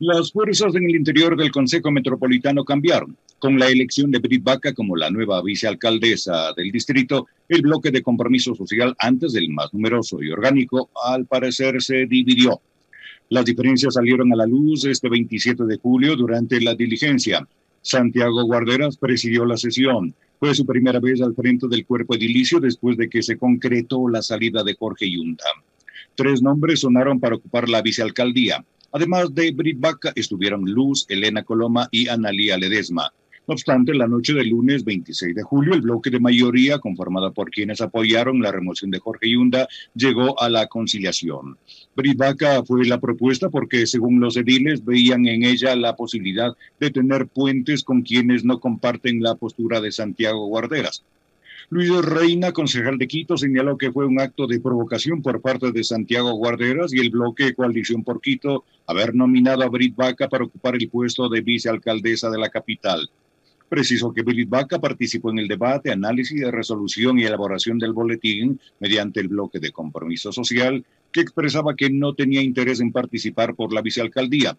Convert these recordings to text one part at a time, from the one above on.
Las fuerzas en el interior del Consejo Metropolitano cambiaron. Con la elección de Brit Baca como la nueva vicealcaldesa del distrito, el bloque de compromiso social, antes del más numeroso y orgánico, al parecer se dividió. Las diferencias salieron a la luz este 27 de julio durante la diligencia. Santiago Guarderas presidió la sesión. Fue su primera vez al frente del cuerpo edilicio después de que se concretó la salida de Jorge Yunda. Tres nombres sonaron para ocupar la vicealcaldía. Además de Brit Baca, estuvieron Luz, Elena Coloma y Analía Ledesma. No obstante, la noche del lunes 26 de julio, el bloque de mayoría, conformado por quienes apoyaron la remoción de Jorge Yunda, llegó a la conciliación. Brit Baca fue la propuesta porque, según los ediles, veían en ella la posibilidad de tener puentes con quienes no comparten la postura de Santiago Guarderas. Luis Reina, concejal de Quito, señaló que fue un acto de provocación por parte de Santiago Guarderas y el bloque Coalición por Quito haber nominado a Brit Vaca para ocupar el puesto de vicealcaldesa de la capital. Precisó que Brit Vaca participó en el debate, análisis de resolución y elaboración del boletín mediante el bloque de compromiso social, que expresaba que no tenía interés en participar por la vicealcaldía.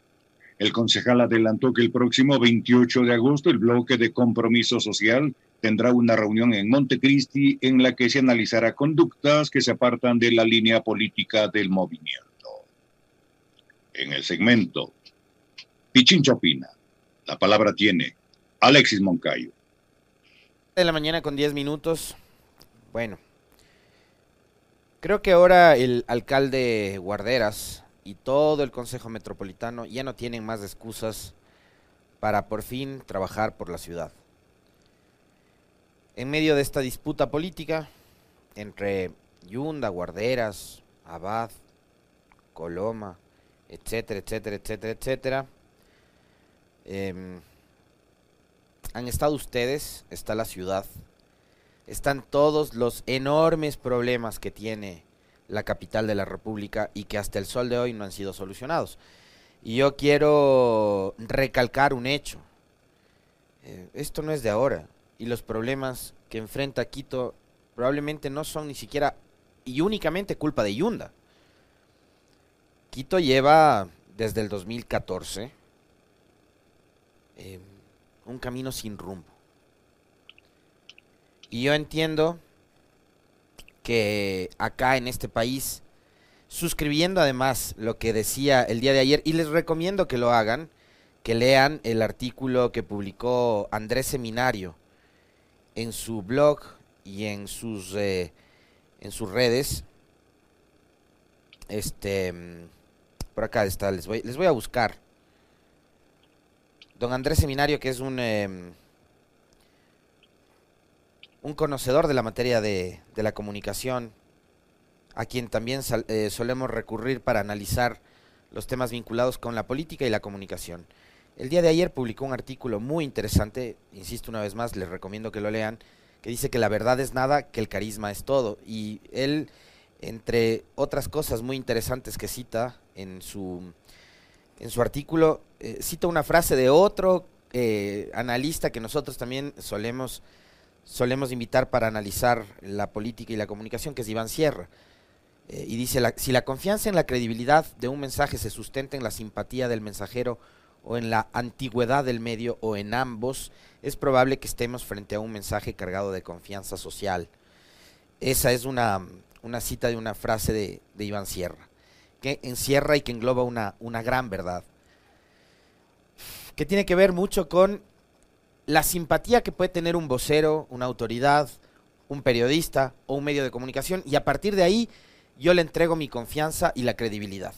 El concejal adelantó que el próximo 28 de agosto el bloque de compromiso social tendrá una reunión en Montecristi en la que se analizará conductas que se apartan de la línea política del movimiento. En el segmento Pichincha opina, la palabra tiene Alexis Moncayo. De la mañana con 10 minutos. Bueno, creo que ahora el alcalde Guarderas y todo el Consejo Metropolitano ya no tienen más excusas para por fin trabajar por la ciudad. En medio de esta disputa política entre Yunda, Guarderas, Abad, Coloma, etcétera, etcétera, etcétera, etcétera, em, han estado ustedes, está la ciudad, están todos los enormes problemas que tiene la capital de la República y que hasta el sol de hoy no han sido solucionados. Y yo quiero recalcar un hecho. Eh, esto no es de ahora. Y los problemas que enfrenta Quito probablemente no son ni siquiera y únicamente culpa de Yunda. Quito lleva desde el 2014 eh, un camino sin rumbo. Y yo entiendo que acá en este país, suscribiendo además lo que decía el día de ayer, y les recomiendo que lo hagan, que lean el artículo que publicó Andrés Seminario en su blog y en sus, eh, en sus redes. Este, por acá está, les voy, les voy a buscar. Don Andrés Seminario, que es un... Em, un conocedor de la materia de, la comunicación, a quien también eh, solemos recurrir para analizar los temas vinculados con la política y la comunicación. El día de ayer publicó un artículo muy interesante, insisto una vez más, les recomiendo que lo lean, que dice que la verdad es nada, que el carisma es todo. Y él, entre otras cosas muy interesantes que cita en su, en su artículo, eh, cita una frase de otro eh, analista que nosotros también solemos solemos invitar para analizar la política y la comunicación, que es Iván Sierra. Eh, y dice, si la confianza en la credibilidad de un mensaje se sustenta en la simpatía del mensajero o en la antigüedad del medio o en ambos, es probable que estemos frente a un mensaje cargado de confianza social. Esa es una, cita de una frase de, de, Iván Sierra, que encierra y que engloba una, una gran verdad, que tiene que ver mucho con la simpatía que puede tener un vocero, una autoridad, un periodista o un medio de comunicación y a partir de ahí yo le entrego mi confianza y la credibilidad.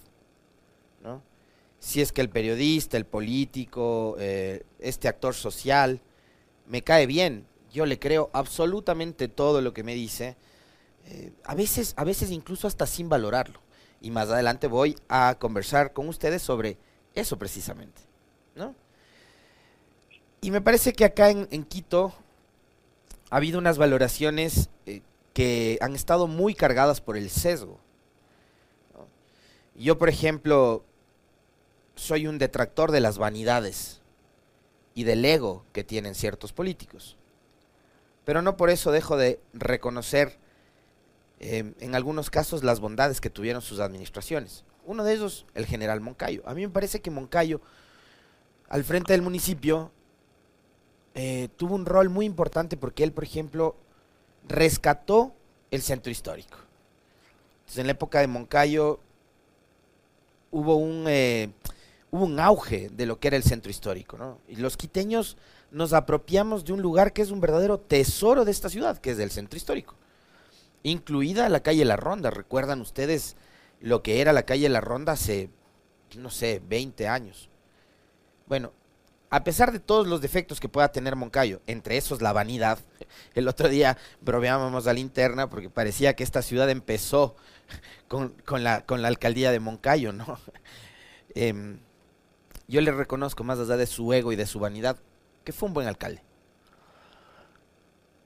Si es que el periodista, el político, eh, este actor social me cae bien, yo le creo absolutamente todo lo que me dice, eh, a, veces, a veces incluso hasta sin valorarlo. Y más adelante voy a conversar con ustedes sobre eso precisamente. ¿no? Y me parece que acá en, Quito ha habido unas valoraciones eh, que han estado muy cargadas por el sesgo. Yo, por ejemplo, soy un detractor de las vanidades y del ego que tienen ciertos políticos. Pero no por eso dejo de reconocer em, en algunos casos las bondades que tuvieron sus administraciones. Uno de ellos, el general Moncayo. A mí me parece que Moncayo, al frente del municipio, eh, tuvo un rol muy importante porque él, por ejemplo, rescató el centro histórico. Entonces, en la época de Moncayo hubo un, eh, hubo un auge de lo que era el centro histórico, ¿no? Y los quiteños nos apropiamos de un lugar que es un verdadero tesoro de esta ciudad, que es el centro histórico. Incluida la calle La Ronda. ¿Recuerdan ustedes lo que era la calle La Ronda hace, no sé, 20 años? Bueno, a pesar de todos los defectos que pueda tener Moncayo, entre esos la vanidad, el otro día bromeábamos a la interna porque parecía que esta ciudad empezó con, la, alcaldía de Moncayo, ¿no? Em, yo le reconozco más allá de su ego y de su vanidad que fue un buen alcalde.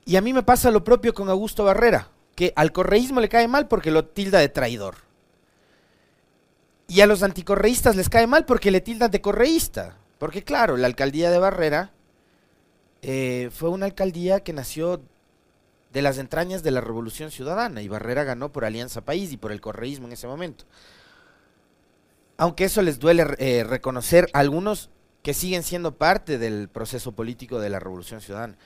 Y a mí me pasa lo propio con Augusto Barrera, que al correísmo le cae mal porque lo tilda de traidor. Y a los anticorreístas les cae mal porque le tildan de correísta. Porque claro, la alcaldía de Barrera eh, fue una alcaldía que nació de las entrañas de la Revolución Ciudadana y Barrera ganó por Alianza País y por el correísmo en ese momento. Aunque eso les duele eh, reconocer a algunos que siguen siendo parte del proceso político de la Revolución Ciudadana.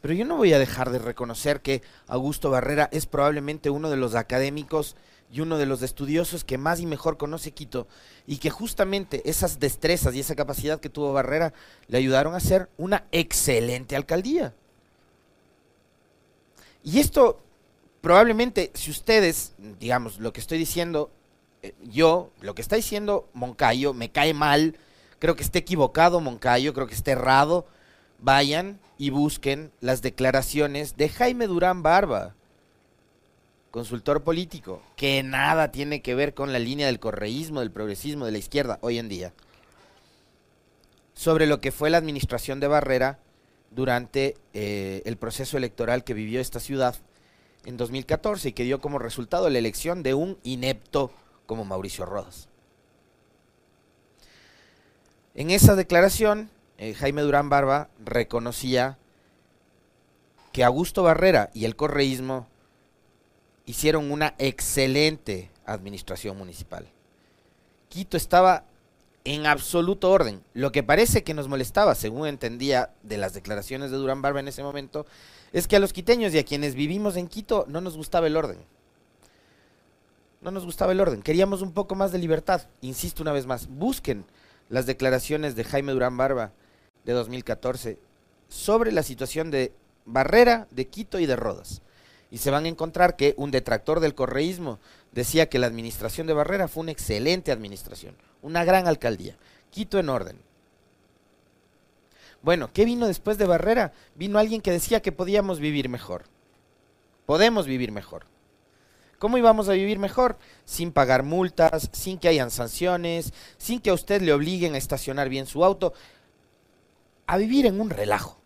Pero yo no voy a dejar de reconocer que Augusto Barrera es probablemente uno de los académicos y uno de los estudiosos que más y mejor conoce Quito y que justamente esas destrezas y esa capacidad que tuvo Barrera le ayudaron a ser una excelente alcaldía. Y esto probablemente si ustedes, digamos, lo que estoy diciendo eh, yo, lo que está diciendo Moncayo me cae mal, Creo que esté equivocado Moncayo, creo que esté errado. Vayan y busquen las declaraciones de Jaime Durán Barba, consultor político, que nada tiene que ver con la línea del correísmo, del progresismo, de la izquierda hoy en día, sobre lo que fue la administración de Barrera durante eh, el proceso electoral que vivió esta ciudad en 2014 y que dio como resultado la elección de un inepto como Mauricio Rodas. En esa declaración, eh, Jaime Durán Barba reconocía que Augusto Barrera y el correísmo hicieron una excelente administración municipal. Quito estaba en absoluto orden. Lo que parece que nos molestaba, según entendía de las declaraciones de Durán Barba en ese momento, es que a los quiteños y a quienes vivimos en Quito no nos gustaba el orden. No nos gustaba el orden. Queríamos un poco más de libertad. Insisto una vez más, busquen las declaraciones de Jaime Durán Barba de 2014 sobre la situación de Barrera, de Quito y de Rodas. Y se van a encontrar que un detractor del correísmo decía que la administración de Barrera fue una excelente administración, una gran alcaldía. Quito en orden. Bueno, ¿qué vino después de Barrera? Vino alguien que decía que podíamos vivir mejor. Podemos vivir mejor. ¿Cómo íbamos a vivir mejor? Sin pagar multas, sin que hayan sanciones, sin que a usted le obliguen a estacionar bien su auto, a vivir en un relajo.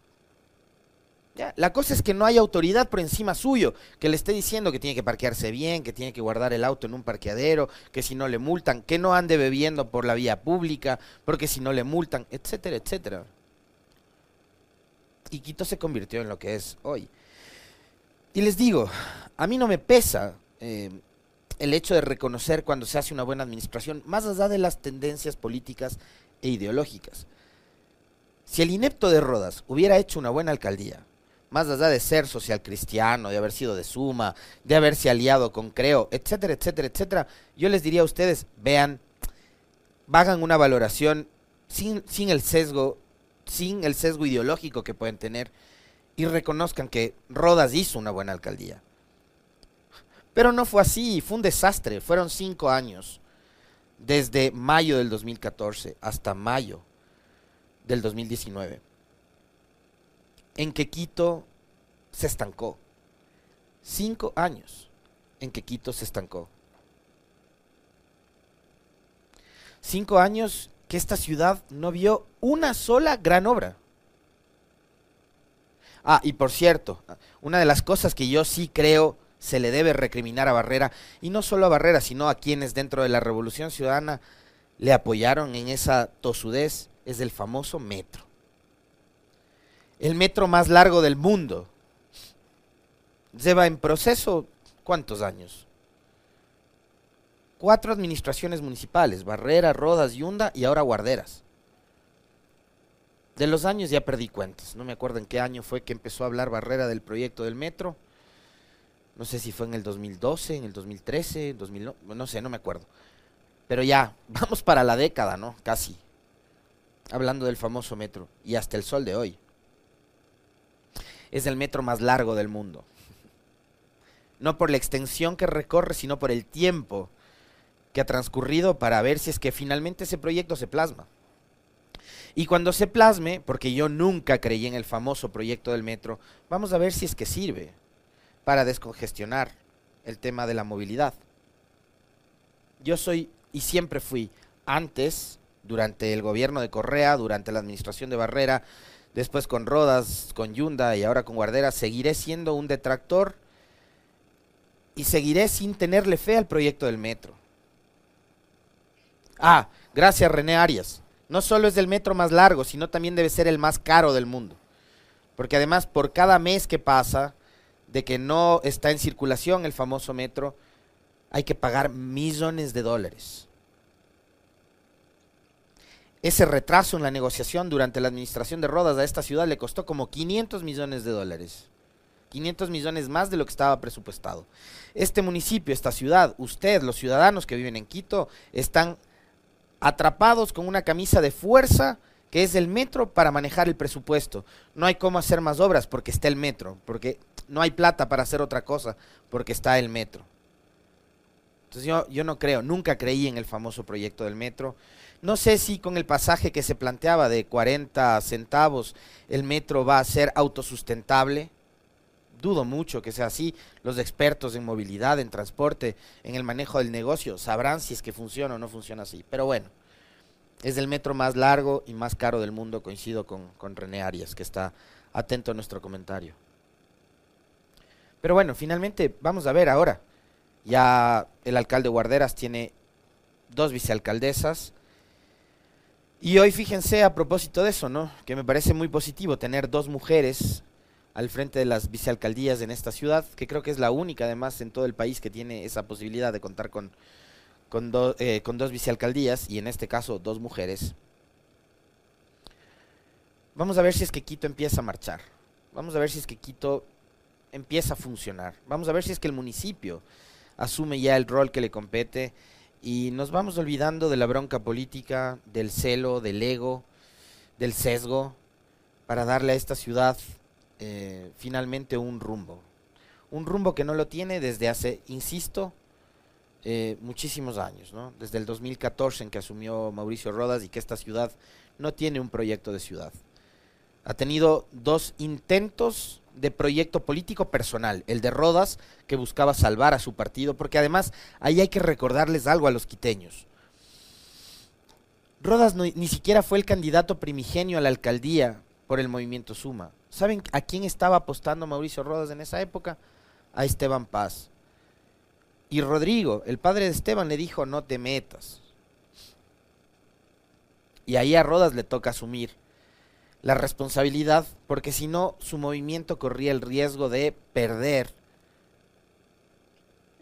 La cosa es que no hay autoridad por encima suyo que le esté diciendo que tiene que parquearse bien, que tiene que guardar el auto en un parqueadero, que si no le multan, que no ande bebiendo por la vía pública, porque si no le multan, etcétera, etcétera. Y Quito se convirtió en lo que es hoy. Y les digo, a mí no me pesa eh, el hecho de reconocer cuando se hace una buena administración, más allá de las tendencias políticas e ideológicas. Si el inepto de Rodas hubiera hecho una buena alcaldía, más allá de ser social cristiano, de haber sido de Suma, de haberse aliado con Creo, etcétera, etcétera, etcétera, yo les diría a ustedes, vean, hagan una valoración sin, sin el sesgo, sin el sesgo ideológico que pueden tener y reconozcan que Rodas hizo una buena alcaldía. Pero no fue así, fue un desastre. Fueron cinco años, desde mayo del 2014 hasta mayo del 2019, en que Quito se estancó. Cinco años en que Quito se estancó. Cinco años que esta ciudad no vio una sola gran obra. Ah, y por cierto, una de las cosas que yo sí creo se le debe recriminar a Barrera, y no solo a Barrera, sino a quienes dentro de la Revolución Ciudadana le apoyaron en esa tosudez, es el famoso metro. El metro más largo del mundo. Lleva en proceso, ¿cuántos años? Cuatro administraciones municipales, Barrera, Rodas, Yunda y ahora Guarderas. De los años ya perdí cuentas, no me acuerdo en qué año fue que empezó a hablar Barrera del proyecto del metro. No sé si fue en el 2012, en el 2013, 2009, no sé, no me acuerdo. Pero ya, vamos para la década, ¿no? Casi. Hablando del famoso metro. Y hasta el sol de hoy. Es el metro más largo del mundo. No por la extensión que recorre, sino por el tiempo que ha transcurrido para ver si es que finalmente ese proyecto se plasma. Y cuando se plasme, porque yo nunca creí en el famoso proyecto del metro, vamos a ver si es que sirve para descongestionar el tema de la movilidad. Yo soy y siempre fui antes, durante el gobierno de Correa, durante la administración de Barrera, después con Rodas, con Yunda y ahora con Guardera, seguiré siendo un detractor y seguiré sin tenerle fe al proyecto del metro. Ah, gracias René Arias. No solo es el metro más largo, sino también debe ser el más caro del mundo. Porque además por cada mes que pasa de que no está en circulación el famoso metro, hay que pagar millones de dólares. Ese retraso en la negociación durante la administración de Rodas a esta ciudad le costó como 500 millones de dólares. 500 millones más de lo que estaba presupuestado. Este municipio, esta ciudad, usted, los ciudadanos que viven en Quito, están atrapados con una camisa de fuerza que es el metro para manejar el presupuesto. No hay cómo hacer más obras porque está el metro, porque no hay plata para hacer otra cosa porque está el metro. Entonces yo, yo no creo, nunca creí en el famoso proyecto del metro. No sé si con el pasaje que se planteaba de 40 centavos el metro va a ser autosustentable. Dudo mucho que sea así. Los expertos en movilidad, en transporte, en el manejo del negocio sabrán si es que funciona o no funciona así. Pero bueno, es el metro más largo y más caro del mundo. Coincido con, con René Arias, que está atento a nuestro comentario. Pero bueno, finalmente vamos a ver ahora. Ya el alcalde Guarderas tiene dos vicealcaldesas. Y hoy fíjense a propósito de eso, ¿no? Que me parece muy positivo tener dos mujeres al frente de las vicealcaldías en esta ciudad, que creo que es la única además en todo el país que tiene esa posibilidad de contar con, con, eh, con dos vicealcaldías y en este caso dos mujeres. Vamos a ver si es que Quito empieza a marchar. Vamos a ver si es que Quito empieza a funcionar. Vamos a ver si es que el municipio asume ya el rol que le compete y nos vamos olvidando de la bronca política, del celo, del ego, del sesgo, para darle a esta ciudad eh, finalmente un rumbo. Un rumbo que no lo tiene desde hace, insisto, eh, muchísimos años, ¿no? Desde el 2014 en que asumió Mauricio Rodas y que esta ciudad no tiene un proyecto de ciudad. Ha tenido dos intentos de proyecto político personal, el de Rodas, que buscaba salvar a su partido, porque además ahí hay que recordarles algo a los quiteños. Rodas ni siquiera fue el candidato primigenio a la alcaldía por el movimiento Suma. ¿Saben a quién estaba apostando Mauricio Rodas en esa época? A Esteban Paz. Y Rodrigo, el padre de Esteban, le dijo, no te metas. Y ahí a Rodas le toca asumir la responsabilidad, porque si no, su movimiento corría el riesgo de perder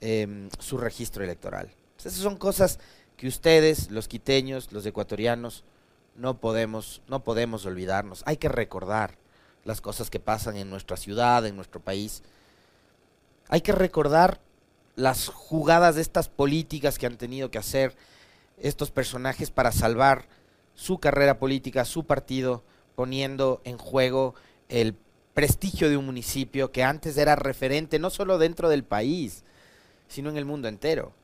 em, su registro electoral. esas son cosas que ustedes, los quiteños, los ecuatorianos, no podemos, no podemos olvidarnos. Hay que recordar las cosas que pasan en nuestra ciudad, en nuestro país. Hay que recordar las jugadas de estas políticas que han tenido que hacer estos personajes para salvar su carrera política, su partido, poniendo en juego el prestigio de un municipio que antes era referente no solo dentro del país, sino en el mundo entero.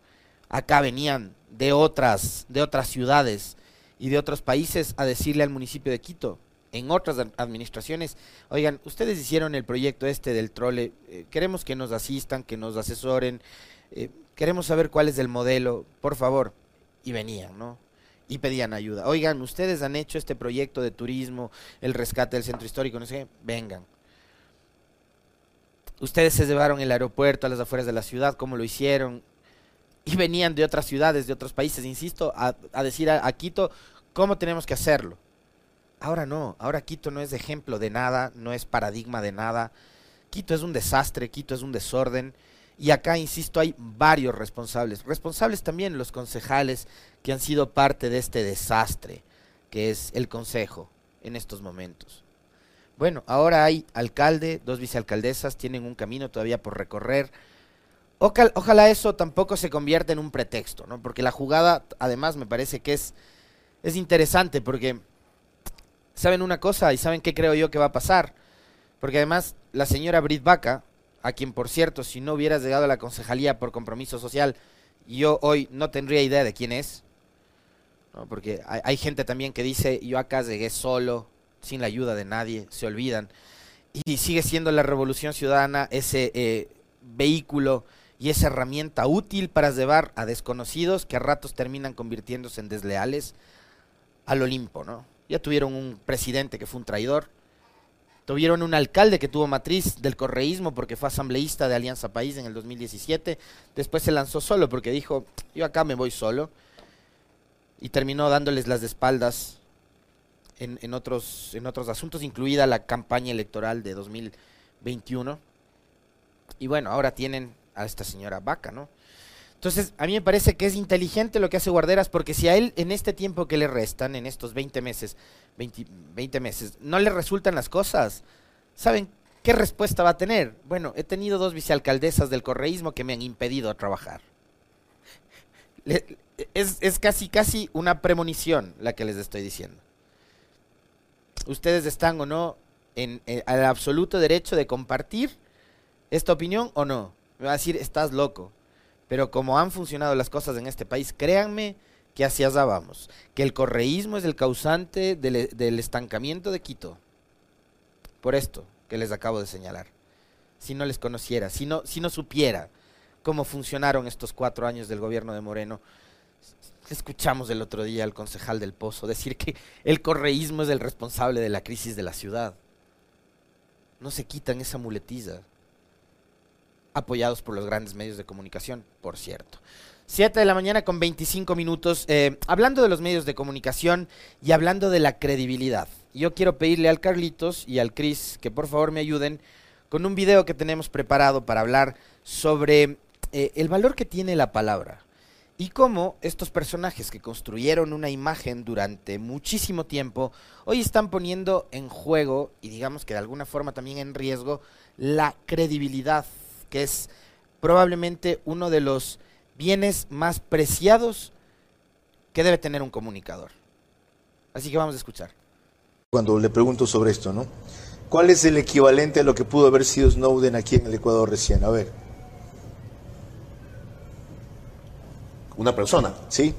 Acá venían de otras, de otras ciudades y de otros países a decirle al municipio de Quito, en otras administraciones, oigan, ustedes hicieron el proyecto este del trole, eh, queremos que nos asistan, que nos asesoren, eh, queremos saber cuál es el modelo, por favor. Y venían, ¿no? Y pedían ayuda. Oigan, ustedes han hecho este proyecto de turismo, el rescate del centro histórico, no sé, vengan. Ustedes se llevaron el aeropuerto a las afueras de la ciudad, ¿cómo lo hicieron? Y venían de otras ciudades, de otros países, insisto, a, decir a, a Quito cómo tenemos que hacerlo. Ahora no, ahora Quito no es ejemplo de nada, no es paradigma de nada. Quito es un desastre, Quito es un desorden Y acá, insisto, hay varios responsables. Responsables también los concejales que han sido parte de este desastre que es el Consejo en estos momentos. Bueno, ahora hay alcalde, dos vicealcaldesas, tienen un camino todavía por recorrer. Ojalá, eso tampoco se convierta en un pretexto, ¿no? Porque la jugada, además, me parece que es, es interesante, porque saben una cosa y saben qué creo yo que va a pasar. Porque además, la señora Brit Vaca, a quien por cierto, si no hubieras llegado a la concejalía por compromiso social, yo hoy no tendría idea de quién es. Porque hay, gente también que dice, yo acá llegué solo, sin la ayuda de nadie, se olvidan. Y sigue siendo la revolución ciudadana ese eh, vehículo y esa herramienta útil para llevar a desconocidos que a ratos terminan convirtiéndose en desleales al Olimpo, ¿no? Ya tuvieron un presidente que fue un traidor, tuvieron un alcalde que tuvo matriz del correísmo porque fue asambleísta de Alianza País en el 2017, después se lanzó solo porque dijo, yo acá me voy solo, y terminó dándoles las espaldas en, otros, en otros asuntos, incluida la campaña electoral de 2021. Y bueno, ahora tienen a esta señora Vaca, ¿no? Entonces, a mí me parece que es inteligente lo que hace Guarderas, porque si a él en este tiempo que le restan, en estos 20 meses, 20, meses, no le resultan las cosas, ¿saben qué respuesta va a tener? Bueno, he tenido dos vicealcaldesas del correísmo que me han impedido trabajar. es, es casi, casi una premonición la que les estoy diciendo ustedes están o no en, al absoluto derecho de compartir esta opinión o no. Me va a decir, estás loco. Pero como han funcionado las cosas en este país, créanme que hacia allá vamos. Que el correísmo es el causante del, del estancamiento de Quito. Por esto que les acabo de señalar. Si no les conociera, si no, si no supiera cómo funcionaron estos cuatro años del gobierno de Moreno, Escuchamos el otro día al concejal del Pozo decir que el correísmo es el responsable de la crisis de la ciudad. No se quitan esa muletilla. Apoyados por los grandes medios de comunicación, por cierto. Siete de la mañana con 25 minutos. Eh, hablando de los medios de comunicación y hablando de la credibilidad. Yo quiero pedirle al Carlitos y al Cris que por favor me ayuden con un video que tenemos preparado para hablar sobre eh, el valor que tiene la palabra y cómo estos personajes que construyeron una imagen durante muchísimo tiempo, hoy están poniendo en juego y digamos que de alguna forma también en riesgo la credibilidad, que es probablemente uno de los bienes más preciados que debe tener un comunicador. Así que vamos a escuchar. Cuando le pregunto sobre esto, ¿no? ¿Cuál es el equivalente a lo que pudo haber sido Snowden aquí en el Ecuador recién? A ver. Una persona. Sí.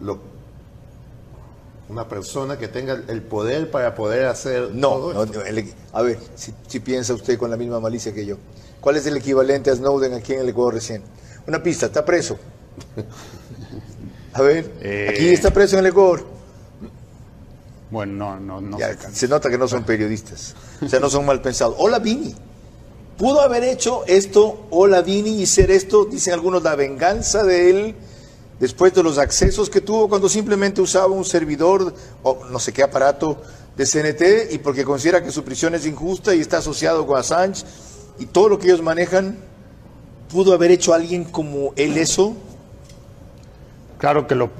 Lo, una persona que tenga el poder para poder hacer. No, a ver, si, piensa usted con la misma malicia que yo. ¿Cuál es el equivalente a Snowden aquí en el Ecuador recién? Una pista, está preso. A ver, eh, aquí está preso en el Ecuador. Bueno, no, no, no. se, nota que no son periodistas. O sea, no son mal pensados. Hola, Vini. Pudo haber hecho esto Olavini y ser esto, dicen algunos, la venganza de él después de los accesos que tuvo cuando simplemente usaba un servidor o no sé qué aparato de CNT y porque considera que su prisión es injusta y está asociado con Assange y todo lo que ellos manejan, ¿pudo haber hecho alguien como él eso? Claro que lo,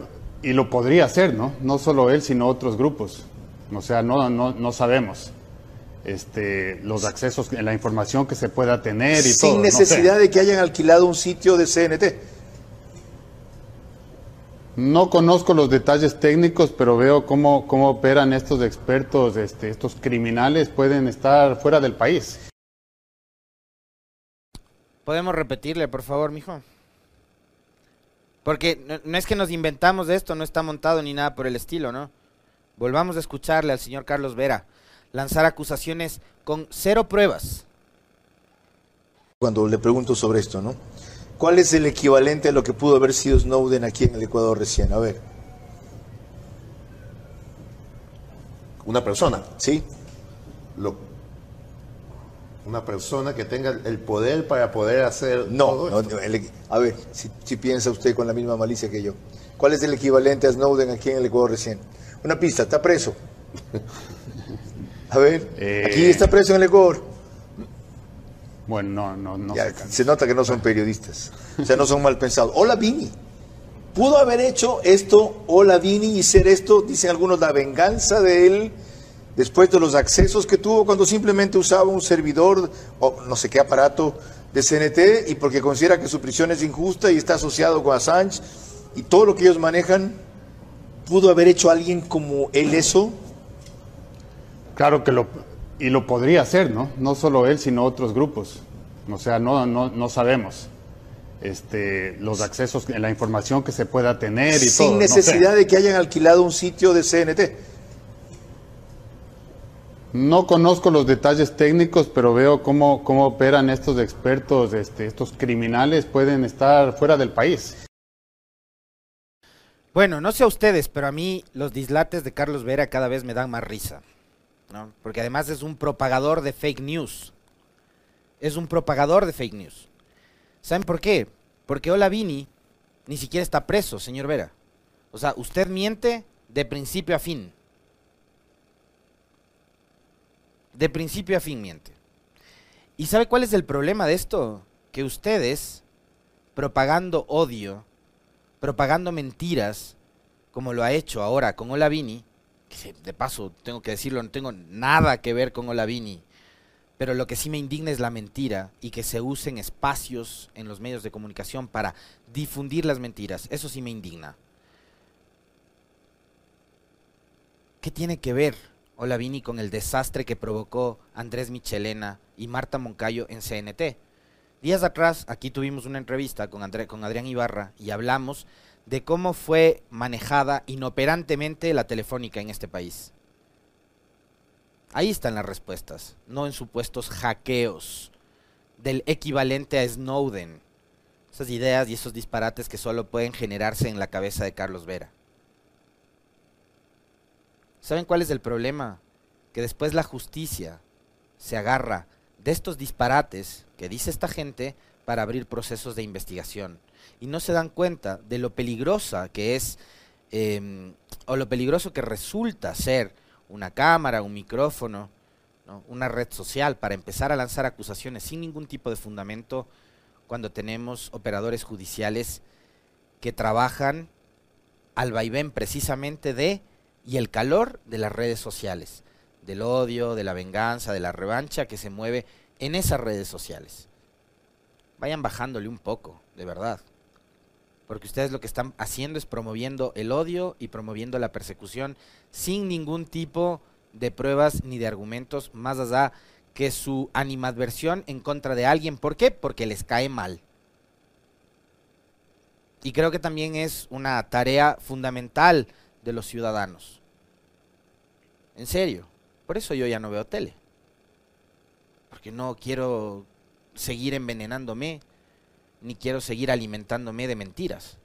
y lo podría hacer, ¿no? No solo él, sino otros grupos. O sea, no, no, no sabemos este, los accesos, la información que se pueda tener y Sin necesidad de que hayan alquilado un sitio de CNT. No conozco los detalles técnicos, pero veo cómo, cómo operan estos expertos, este, estos criminales pueden estar fuera del país. ¿Podemos repetirle, por favor, mijo? Porque no, es que nos inventamos de esto, no está montado ni nada por el estilo, ¿no? Volvamos a escucharle al señor Carlos Vera lanzar acusaciones con cero pruebas. Cuando le pregunto sobre esto, ¿no? ¿Cuál es el equivalente a lo que pudo haber sido Snowden aquí en el Ecuador recién? A ver. Una persona. Sí. Lo, una persona que tenga el poder para poder hacer. No, no a ver, si, si, piensa usted con la misma malicia que yo. ¿Cuál es el equivalente a Snowden aquí en el Ecuador recién? Una pista, está preso. A ver, aquí está preso en el Ecuador. Bueno, no, no, no. Ya, se nota que no son periodistas. O sea, no son mal pensados. Hola, Vini. Pudo haber hecho esto, hola, Vini, y ser esto, dicen algunos, la venganza de él después de los accesos que tuvo cuando simplemente usaba un servidor o no sé qué aparato de CNT y porque considera que su prisión es injusta y está asociado con Assange y todo lo que ellos manejan, ¿pudo haber hecho alguien como él eso? Claro que lo, y lo podría hacer, ¿no? No solo él, sino otros grupos. O sea, no, no, no sabemos. Este, los accesos, la información que se pueda tener y Sin todo. no necesidad sé. de que hayan alquilado un sitio de CNT. No conozco los detalles técnicos, pero veo cómo, cómo operan estos expertos, este, estos criminales pueden estar fuera del país. Bueno, no sé a ustedes, pero a mí los dislates de Carlos Vera cada vez me dan más risa. ¿no? Porque además es un propagador de fake news. Es un propagador de fake news. ¿Saben por qué? Porque Olavini ni siquiera está preso, señor Vera. O sea, usted miente de principio a fin. De principio a fin miente. ¿Y sabe cuál es el problema de esto? Que ustedes, propagando odio, propagando mentiras, como lo ha hecho ahora con Olavini, que de paso tengo que decirlo, no tengo nada que ver con Olavini, pero lo que sí me indigna es la mentira y que se usen espacios en los medios de comunicación para difundir las mentiras. Eso sí me indigna. ¿Qué tiene que ver Olavini con el desastre que provocó Andrés Michelena y Marta Moncayo en CNT? Días atrás, aquí tuvimos una entrevista con Adrián Ibarra y hablamos de cómo fue manejada inoperantemente la telefónica en este país. Ahí están las respuestas, no en supuestos hackeos del equivalente a Snowden. Esas ideas y esos disparates que solo pueden generarse en la cabeza de Carlos Vera. ¿Saben cuál es el problema? Que después la justicia se agarra de estos disparates que dice esta gente para abrir procesos de investigación. Y no se dan cuenta de lo peligrosa que es, eh, o lo peligroso que resulta ser una cámara, un micrófono, ¿no? una red social para empezar a lanzar acusaciones sin ningún tipo de fundamento cuando tenemos operadores judiciales que trabajan al vaivén precisamente de y el calor de las redes sociales, del odio, de la venganza, de la revancha que se mueve en esas redes sociales. Vayan bajándole un poco, de verdad. Porque ustedes lo que están haciendo es promoviendo el odio y promoviendo la persecución sin ningún tipo de pruebas ni de argumentos más allá que su animadversión en contra de alguien. ¿Por qué? Porque les cae mal. Y creo que también es una tarea fundamental de los ciudadanos. En serio. Por eso yo ya no veo tele. Porque no quiero seguir envenenándome, ni quiero seguir alimentándome de mentiras.